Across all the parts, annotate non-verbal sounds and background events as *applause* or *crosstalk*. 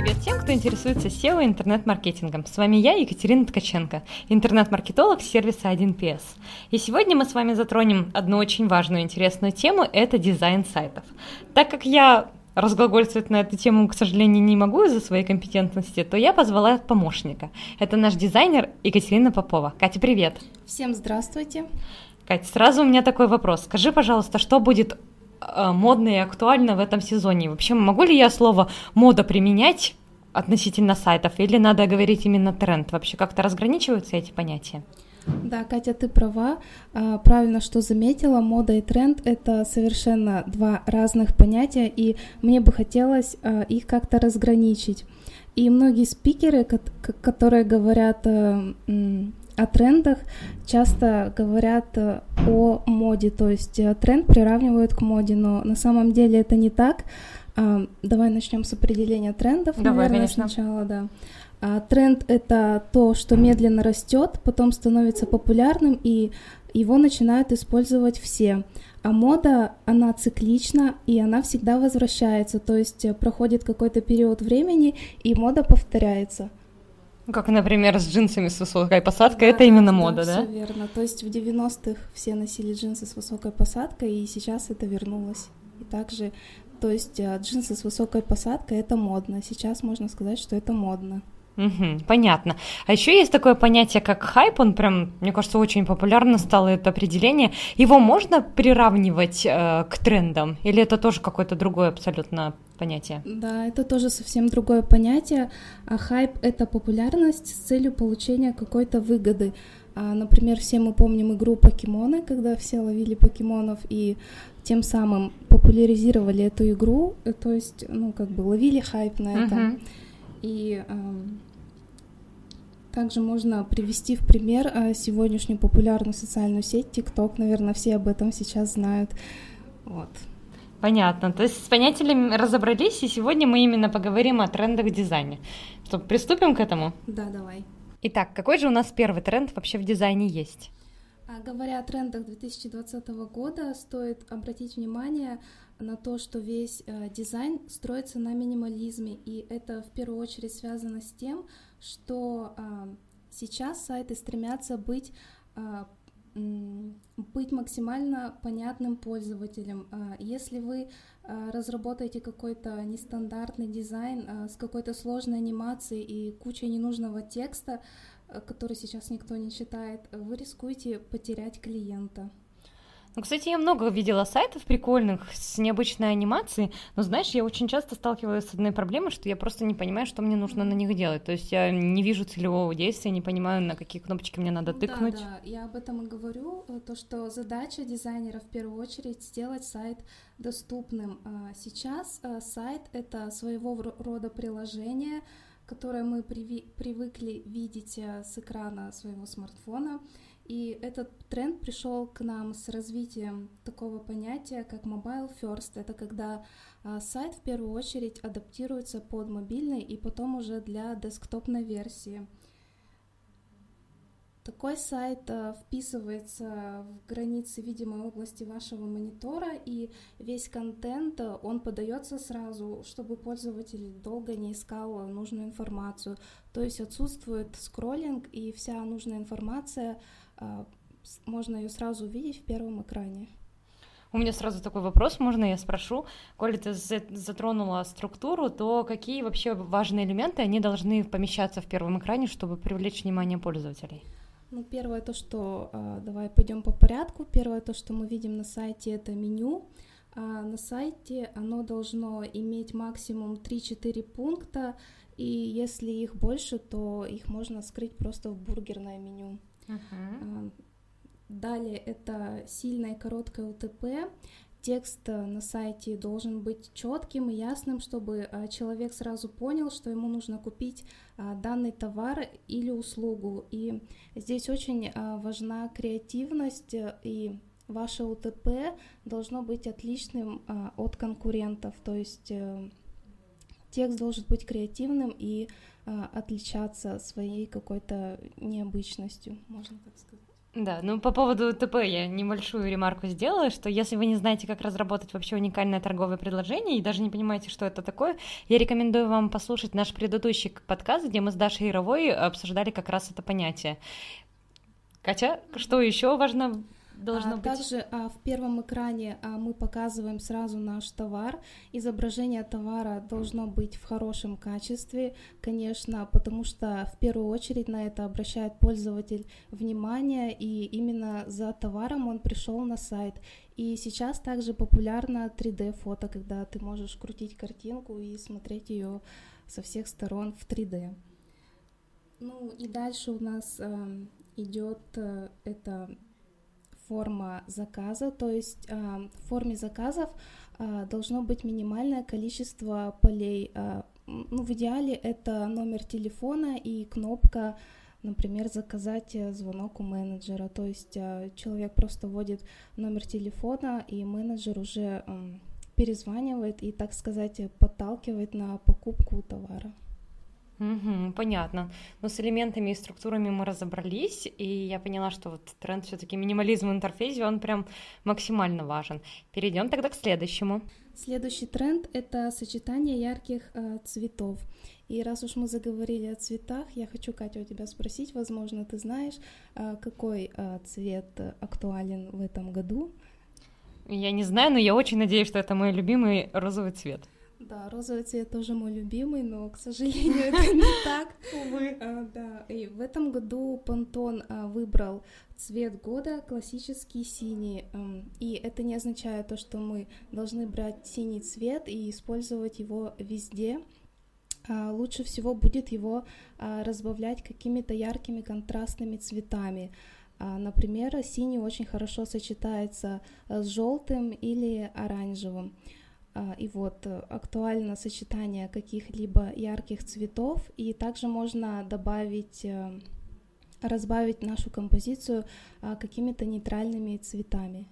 привет всем, кто интересуется SEO и интернет-маркетингом. С вами я, Екатерина Ткаченко, интернет-маркетолог сервиса 1PS. И сегодня мы с вами затронем одну очень важную и интересную тему – это дизайн сайтов. Так как я разглагольствовать на эту тему, к сожалению, не могу из-за своей компетентности, то я позвала помощника. Это наш дизайнер Екатерина Попова. Катя, привет! Всем здравствуйте! Катя, сразу у меня такой вопрос. Скажи, пожалуйста, что будет э, модно и актуально в этом сезоне? Вообще, могу ли я слово «мода» применять относительно сайтов, или надо говорить именно тренд? Вообще как-то разграничиваются эти понятия? Да, Катя, ты права. А, правильно, что заметила. Мода и тренд — это совершенно два разных понятия, и мне бы хотелось а, их как-то разграничить. И многие спикеры, которые говорят э, о трендах, часто говорят э, о моде, то есть э, тренд приравнивают к моде, но на самом деле это не так. А, давай начнем с определения трендов, Давай, наверное, конечно. сначала, да. А тренд это то, что медленно растет, потом становится популярным, и его начинают использовать все. А мода, она циклична, и она всегда возвращается, то есть э, проходит какой-то период времени, и мода повторяется. Ну, как, например, с джинсами с высокой посадкой, да, это именно мода, да? Да, все верно. То есть в 90-х все носили джинсы с высокой посадкой, и сейчас это вернулось. И также, то есть э, джинсы с высокой посадкой это модно. Сейчас можно сказать, что это модно. Угу, понятно. А еще есть такое понятие, как хайп, он прям, мне кажется, очень популярно стало это определение. Его можно приравнивать э, к трендам, или это тоже какое-то другое абсолютно понятие? Да, это тоже совсем другое понятие. А хайп — это популярность с целью получения какой-то выгоды. А, например, все мы помним игру покемоны, когда все ловили покемонов и тем самым популяризировали эту игру, э, то есть, ну, как бы ловили хайп на это. Uh-huh. И э, также можно привести в пример э, сегодняшнюю популярную социальную сеть TikTok. Наверное, все об этом сейчас знают. Вот. Понятно. То есть с понятиями разобрались, и сегодня мы именно поговорим о трендах в дизайне. Что, приступим к этому? Да, давай. Итак, какой же у нас первый тренд вообще в дизайне есть? А, говоря о трендах 2020 года, стоит обратить внимание на то, что весь э, дизайн строится на минимализме, и это в первую очередь связано с тем, что э, сейчас сайты стремятся быть э, быть максимально понятным пользователем. А, если вы а, разработаете какой-то нестандартный дизайн а, с какой-то сложной анимацией и кучей ненужного текста, который сейчас никто не читает, вы рискуете потерять клиента. Ну, кстати, я много видела сайтов прикольных с необычной анимацией, но, знаешь, я очень часто сталкиваюсь с одной проблемой, что я просто не понимаю, что мне нужно на них делать. То есть я не вижу целевого действия, не понимаю, на какие кнопочки мне надо тыкнуть. Да, да, я об этом и говорю, э, то, что задача дизайнера в первую очередь сделать сайт доступным. А сейчас э, сайт — это своего рода приложение, которое мы привыкли видеть э, с экрана своего смартфона, и этот тренд пришел к нам с развитием такого понятия, как mobile first. Это когда а, сайт в первую очередь адаптируется под мобильный и потом уже для десктопной версии. Такой сайт а, вписывается в границы видимой области вашего монитора, и весь контент, а, он подается сразу, чтобы пользователь долго не искал нужную информацию. То есть отсутствует скроллинг, и вся нужная информация можно ее сразу увидеть в первом экране. У меня сразу такой вопрос, можно я спрошу? Коли ты затронула структуру, то какие вообще важные элементы, они должны помещаться в первом экране, чтобы привлечь внимание пользователей? Ну, первое то, что... А, давай пойдем по порядку. Первое то, что мы видим на сайте, это меню. А на сайте оно должно иметь максимум 3-4 пункта, и если их больше, то их можно скрыть просто в бургерное меню. Uh-huh. Далее это сильное и короткое УТП. Текст э, на сайте должен быть четким и ясным, чтобы э, человек сразу понял, что ему нужно купить э, данный товар или услугу. И здесь очень важна креативность и ваше УТП должно быть отличным от конкурентов, то есть текст должен быть креативным и отличаться своей какой-то необычностью, можно так сказать. Да, ну по поводу ТП я небольшую ремарку сделала, что если вы не знаете, как разработать вообще уникальное торговое предложение и даже не понимаете, что это такое, я рекомендую вам послушать наш предыдущий подкаст, где мы с Дашей Яровой обсуждали как раз это понятие. Катя, что еще важно должно а, быть? Также а, в первом экране а, мы показываем сразу наш товар. Изображение товара должно быть в хорошем качестве, конечно, потому что в первую очередь на это обращает пользователь внимание, и именно за товаром он пришел на сайт. И сейчас также популярно 3D-фото, когда ты можешь крутить картинку и смотреть ее со всех сторон в 3D. Ну и дальше у нас э, идет э, это форма заказа, то есть э, в форме заказов э, должно быть минимальное количество полей. Э, ну, в идеале это номер телефона и кнопка, например, заказать э, звонок у менеджера. То есть человек просто вводит номер телефона, и менеджер уже перезванивает и, так сказать, подталкивает на покупку товара. Угу, понятно. Но с элементами и структурами мы разобрались, и я поняла, что вот тренд все-таки минимализм в интерфейсе, он прям максимально важен. Перейдем тогда к следующему. Следующий тренд — это сочетание ярких э, цветов. И раз уж мы заговорили о цветах, я хочу, Катя, у тебя спросить, возможно, ты знаешь, э, какой э, цвет актуален в этом году? Я не знаю, но я очень надеюсь, что это мой любимый розовый цвет. Да, розовый цвет тоже мой любимый, но, к сожалению, *laughs* это не так. Увы. А, да, и в этом году а, выбрал цвет года классический синий. И это не означает то, что мы должны брать синий цвет и использовать его везде. А, лучше всего будет его разбавлять какими-то яркими контрастными цветами. Например, синий очень хорошо сочетается с желтым или оранжевым. А, и вот э, актуально сочетание каких-либо ярких цветов, и также можно добавить, э, разбавить нашу композицию а, какими-то нейтральными цветами.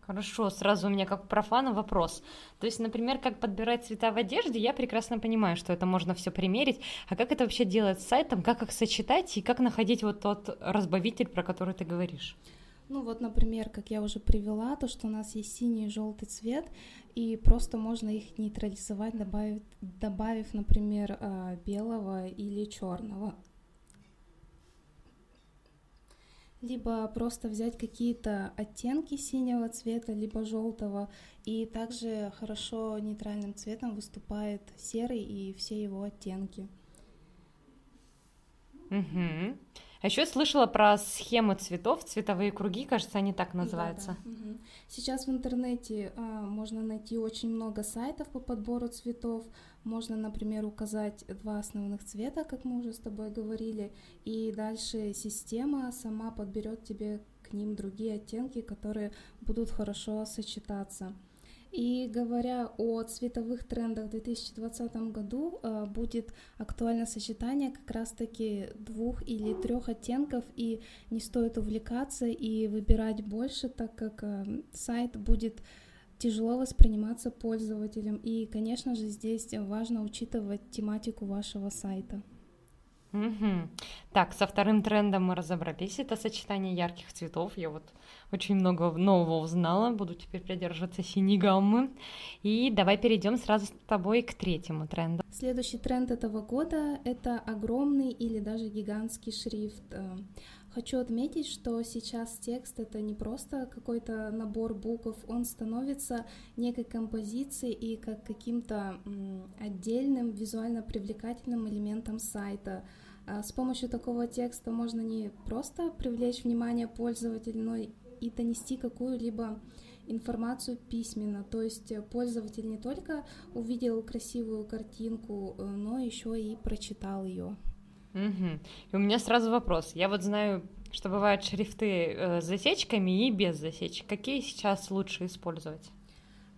Хорошо, сразу у меня как профана вопрос. То есть, например, как подбирать цвета в одежде, я прекрасно понимаю, что это можно все примерить. А как это вообще делать с сайтом, как их сочетать и как находить вот тот разбавитель, про который ты говоришь? Ну вот, например, как я уже привела, то, что у нас есть синий и желтый цвет, и просто можно их нейтрализовать, добавив, добавив например, а, белого или черного. Либо просто взять какие-то оттенки синего цвета, либо желтого, и также хорошо нейтральным цветом выступает серый и все его оттенки. Угу. А еще слышала про схемы цветов, цветовые круги, кажется, они так называются. Да, да. Угу. Сейчас в интернете а, можно найти очень много сайтов по подбору цветов. Можно, например, указать два основных цвета, как мы уже с тобой говорили, и дальше система сама подберет тебе к ним другие оттенки, которые будут хорошо сочетаться. И говоря о цветовых трендах в 2020 году, э, будет актуально сочетание как раз-таки двух или трех оттенков, и не стоит увлекаться и выбирать больше, так как э, сайт будет тяжело восприниматься пользователем. И, конечно же, здесь важно учитывать тематику вашего сайта. Угу. Так, со вторым трендом мы разобрались. Это сочетание ярких цветов. Я вот очень много нового узнала. Буду теперь придерживаться синей гаммы. И давай перейдем сразу с тобой к третьему тренду. Следующий тренд этого года — это огромный или даже гигантский шрифт. Хочу отметить, что сейчас текст — это не просто какой-то набор букв, он становится некой композицией и как каким-то отдельным визуально привлекательным элементом сайта — а с помощью такого текста можно не просто привлечь внимание пользователя, но и донести какую-либо информацию письменно. То есть пользователь не только увидел красивую картинку, э, но еще и прочитал ее. Угу. И у меня сразу вопрос. Я вот знаю, что бывают шрифты э, с засечками и без засечек. Какие сейчас лучше использовать?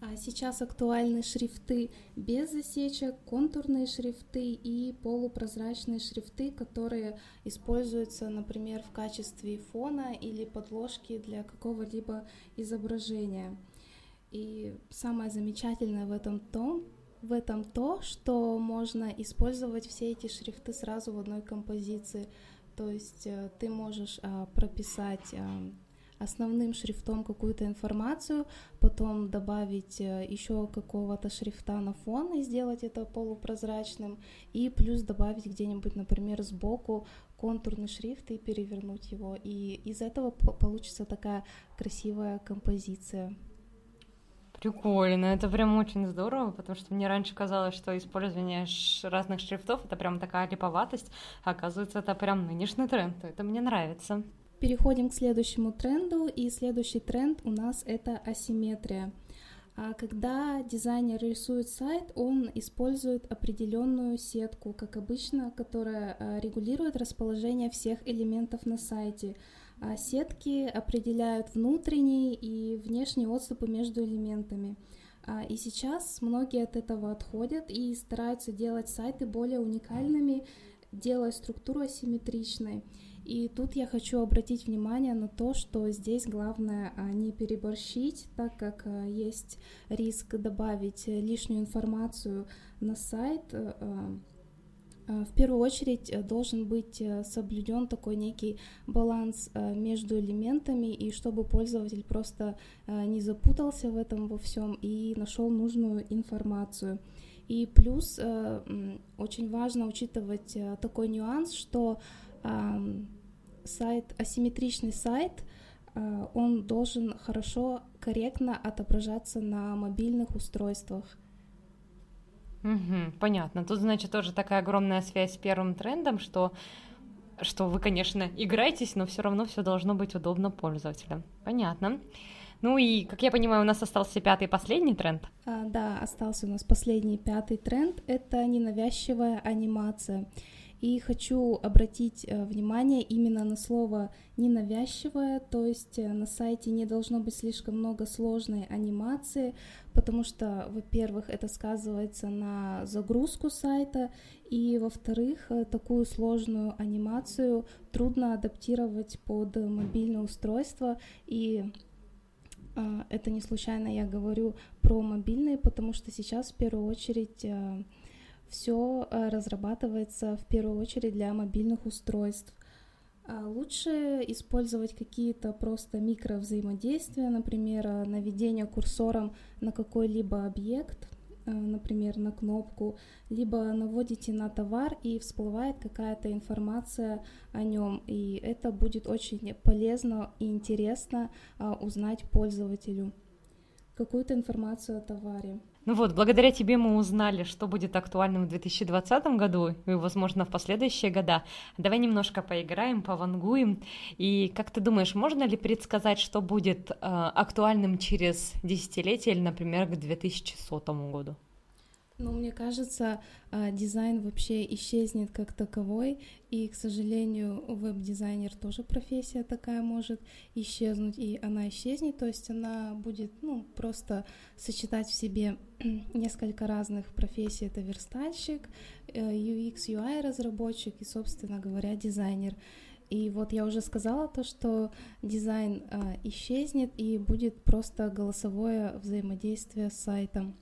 А сейчас актуальны шрифты без засечек, контурные шрифты и полупрозрачные шрифты, которые используются, например, в качестве фона или подложки для какого-либо изображения. И самое замечательное в этом том, в этом то, что можно использовать все эти шрифты сразу в одной композиции. То есть ты можешь прописать основным шрифтом какую-то информацию, потом добавить э, еще какого-то шрифта на фон и сделать это полупрозрачным, и плюс добавить где-нибудь, например, сбоку контурный шрифт и перевернуть его. И из этого получится такая красивая композиция. Прикольно, это прям очень здорово, потому что мне раньше казалось, что использование разных шрифтов это прям такая липоватость, а оказывается, это прям нынешний тренд, это мне нравится. Переходим к следующему тренду, и следующий тренд у нас это асимметрия. А когда дизайнер рисует сайт, он использует определенную сетку, как обычно, которая а, регулирует расположение всех элементов на сайте. А сетки определяют внутренние и внешние отступы между элементами. И сейчас многие от этого отходят и стараются делать сайты более уникальными, делая структуру асимметричной. И тут я хочу обратить внимание на то, что здесь главное а, не переборщить, так как а, есть риск добавить лишнюю информацию на сайт. А, в первую очередь должен быть соблюден такой некий баланс между элементами, и чтобы пользователь просто не запутался в этом во всем и нашел нужную информацию. И плюс очень важно учитывать такой нюанс, что сайт, асимметричный сайт, он должен хорошо, корректно отображаться на мобильных устройствах. Угу, понятно. Тут, значит, тоже такая огромная связь с первым трендом, что что вы, конечно, играетесь, но все равно все должно быть удобно пользователям. Понятно. Ну и, как я понимаю, у нас остался пятый последний тренд. А, да, остался у нас последний пятый тренд. Это ненавязчивая анимация. И хочу обратить э, внимание именно на слово ненавязчивое, то есть э, на сайте не должно быть слишком много сложной анимации, потому что, во-первых, это сказывается на загрузку сайта, и, во-вторых, э, такую сложную анимацию трудно адаптировать под мобильное устройство, и это не случайно я говорю про мобильные, потому что сейчас в первую очередь все э, разрабатывается в первую очередь для мобильных устройств. А лучше использовать какие-то просто микровзаимодействия, например, э, наведение курсором на какой-либо объект, э, например, на кнопку, либо наводите на товар и всплывает какая-то информация о нем, и это будет очень полезно и интересно узнать пользователю какую-то информацию о товаре. Ну вот, благодаря тебе мы узнали, что будет актуальным в 2020 году и, возможно, в последующие года. Давай немножко поиграем, повангуем. И как ты думаешь, можно ли предсказать, что будет э, актуальным через десятилетие или, например, к 2100 году? Ну, мне кажется, а, дизайн вообще исчезнет как таковой, и, к сожалению, веб-дизайнер тоже профессия такая может исчезнуть, и она исчезнет, то есть она будет, ну, просто сочетать в себе *clears throat* несколько разных профессий. Это верстальщик, UX, э, UI разработчик и, собственно говоря, дизайнер. И вот я уже сказала то, что дизайн а, исчезнет и будет просто голосовое взаимодействие с сайтом.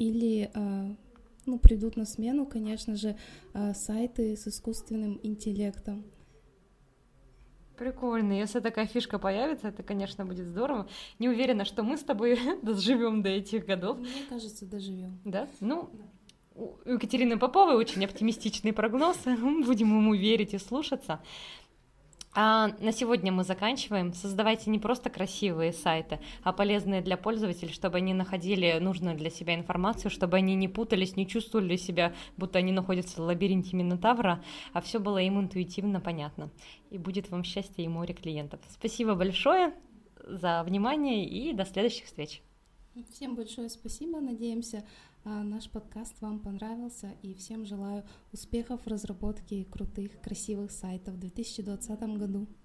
Или а, ну, придут на смену, конечно же, а, сайты с искусственным интеллектом. Прикольно. Если такая фишка появится, это, конечно, будет здорово. Не уверена, что мы с тобой *laughs* доживем до этих годов. Мне кажется, доживем. Да? Ну, у Екатерины Поповой очень оптимистичный прогноз. *laughs* Будем ему верить и слушаться. А на сегодня мы заканчиваем. Создавайте не просто красивые сайты, а полезные для пользователей, чтобы они находили нужную для себя информацию, чтобы они не путались, не чувствовали себя, будто они находятся в лабиринте Минотавра, а все было им интуитивно понятно. И будет вам счастье и море клиентов. Спасибо большое за внимание и до следующих встреч. Всем большое спасибо. Надеемся, наш подкаст вам понравился и всем желаю успехов в разработке крутых, красивых сайтов в 2020 году.